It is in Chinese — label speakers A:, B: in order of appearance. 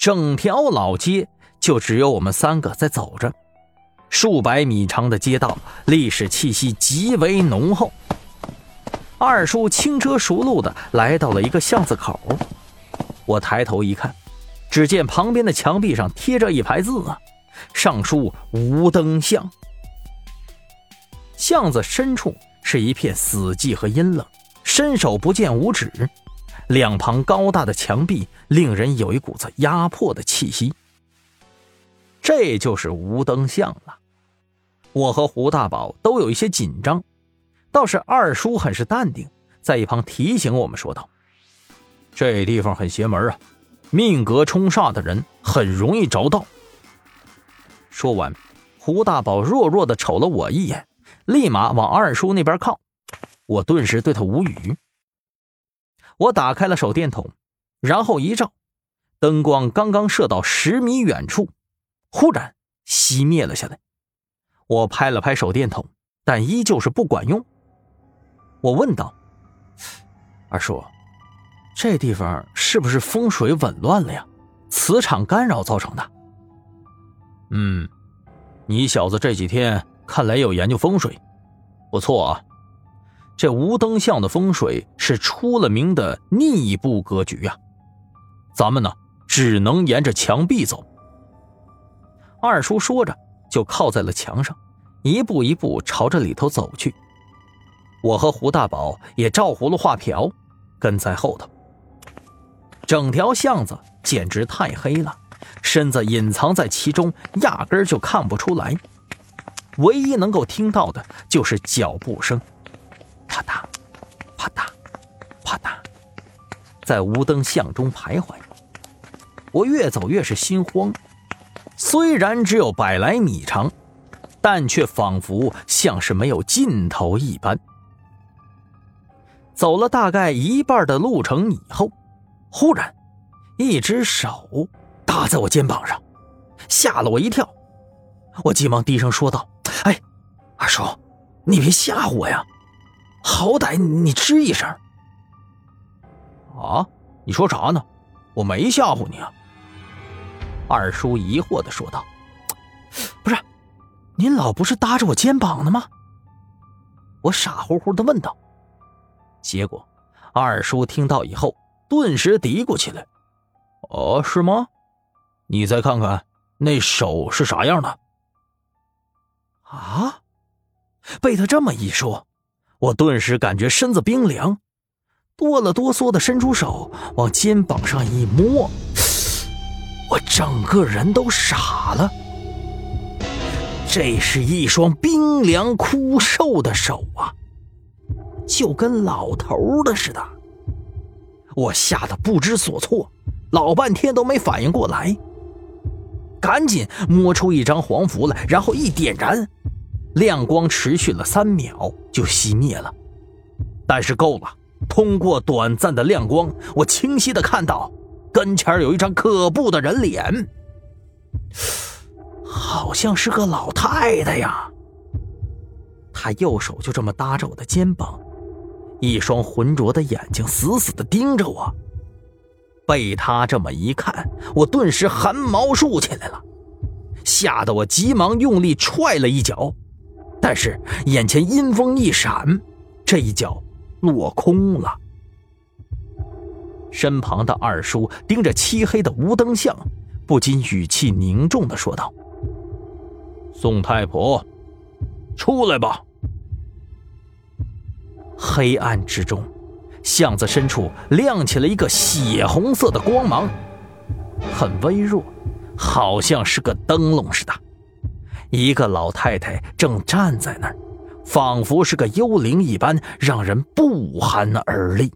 A: 整条老街就只有我们三个在走着，数百米长的街道，历史气息极为浓厚。二叔轻车熟路的来到了一个巷子口，我抬头一看，只见旁边的墙壁上贴着一排字啊，上书“无灯巷”。巷子深处是一片死寂和阴冷，伸手不见五指。两旁高大的墙壁令人有一股子压迫的气息。这就是无灯巷了。我和胡大宝都有一些紧张，倒是二叔很是淡定，在一旁提醒我们说道：“这地方很邪门啊，命格冲煞的人很容易着道。”说完，胡大宝弱弱的瞅了我一眼，立马往二叔那边靠。我顿时对他无语。我打开了手电筒，然后一照，灯光刚刚射到十米远处，忽然熄灭了下来。我拍了拍手电筒，但依旧是不管用。我问道：“二叔，这地方是不是风水紊乱了呀？磁场干扰造成的？”“嗯，你小子这几天看来有研究风水，不错啊。”这无灯巷的风水是出了名的逆布格局呀，咱们呢只能沿着墙壁走。二叔说着，就靠在了墙上，一步一步朝着里头走去。我和胡大宝也照葫芦画瓢，跟在后头。整条巷子简直太黑了，身子隐藏在其中，压根儿就看不出来。唯一能够听到的就是脚步声。啪嗒，啪嗒，啪嗒，在无灯巷中徘徊。我越走越是心慌，虽然只有百来米长，但却仿佛像是没有尽头一般。走了大概一半的路程以后，忽然，一只手搭在我肩膀上，吓了我一跳。我急忙低声说道：“哎，二叔，你别吓唬我呀！”好歹你吱一声！啊，你说啥呢？我没吓唬你啊！二叔疑惑的说道：“不是，您老不是搭着我肩膀的吗？”我傻乎乎的问道。结果二叔听到以后，顿时嘀咕起来：“哦，是吗？你再看看那手是啥样的？”啊！被他这么一说。我顿时感觉身子冰凉，哆了哆嗦的伸出手往肩膀上一摸，我整个人都傻了。这是一双冰凉枯瘦的手啊，就跟老头的似的。我吓得不知所措，老半天都没反应过来，赶紧摸出一张黄符来，然后一点燃。亮光持续了三秒就熄灭了，但是够了。通过短暂的亮光，我清晰的看到跟前有一张可怖的人脸，好像是个老太太呀。她右手就这么搭着我的肩膀，一双浑浊的眼睛死死的盯着我。被她这么一看，我顿时汗毛竖起来了，吓得我急忙用力踹了一脚。但是眼前阴风一闪，这一脚落空了。身旁的二叔盯着漆黑的无灯巷，不禁语气凝重的说道：“宋太婆，出来吧。”黑暗之中，巷子深处亮起了一个血红色的光芒，很微弱，好像是个灯笼似的。一个老太太正站在那儿，仿佛是个幽灵一般，让人不寒而栗。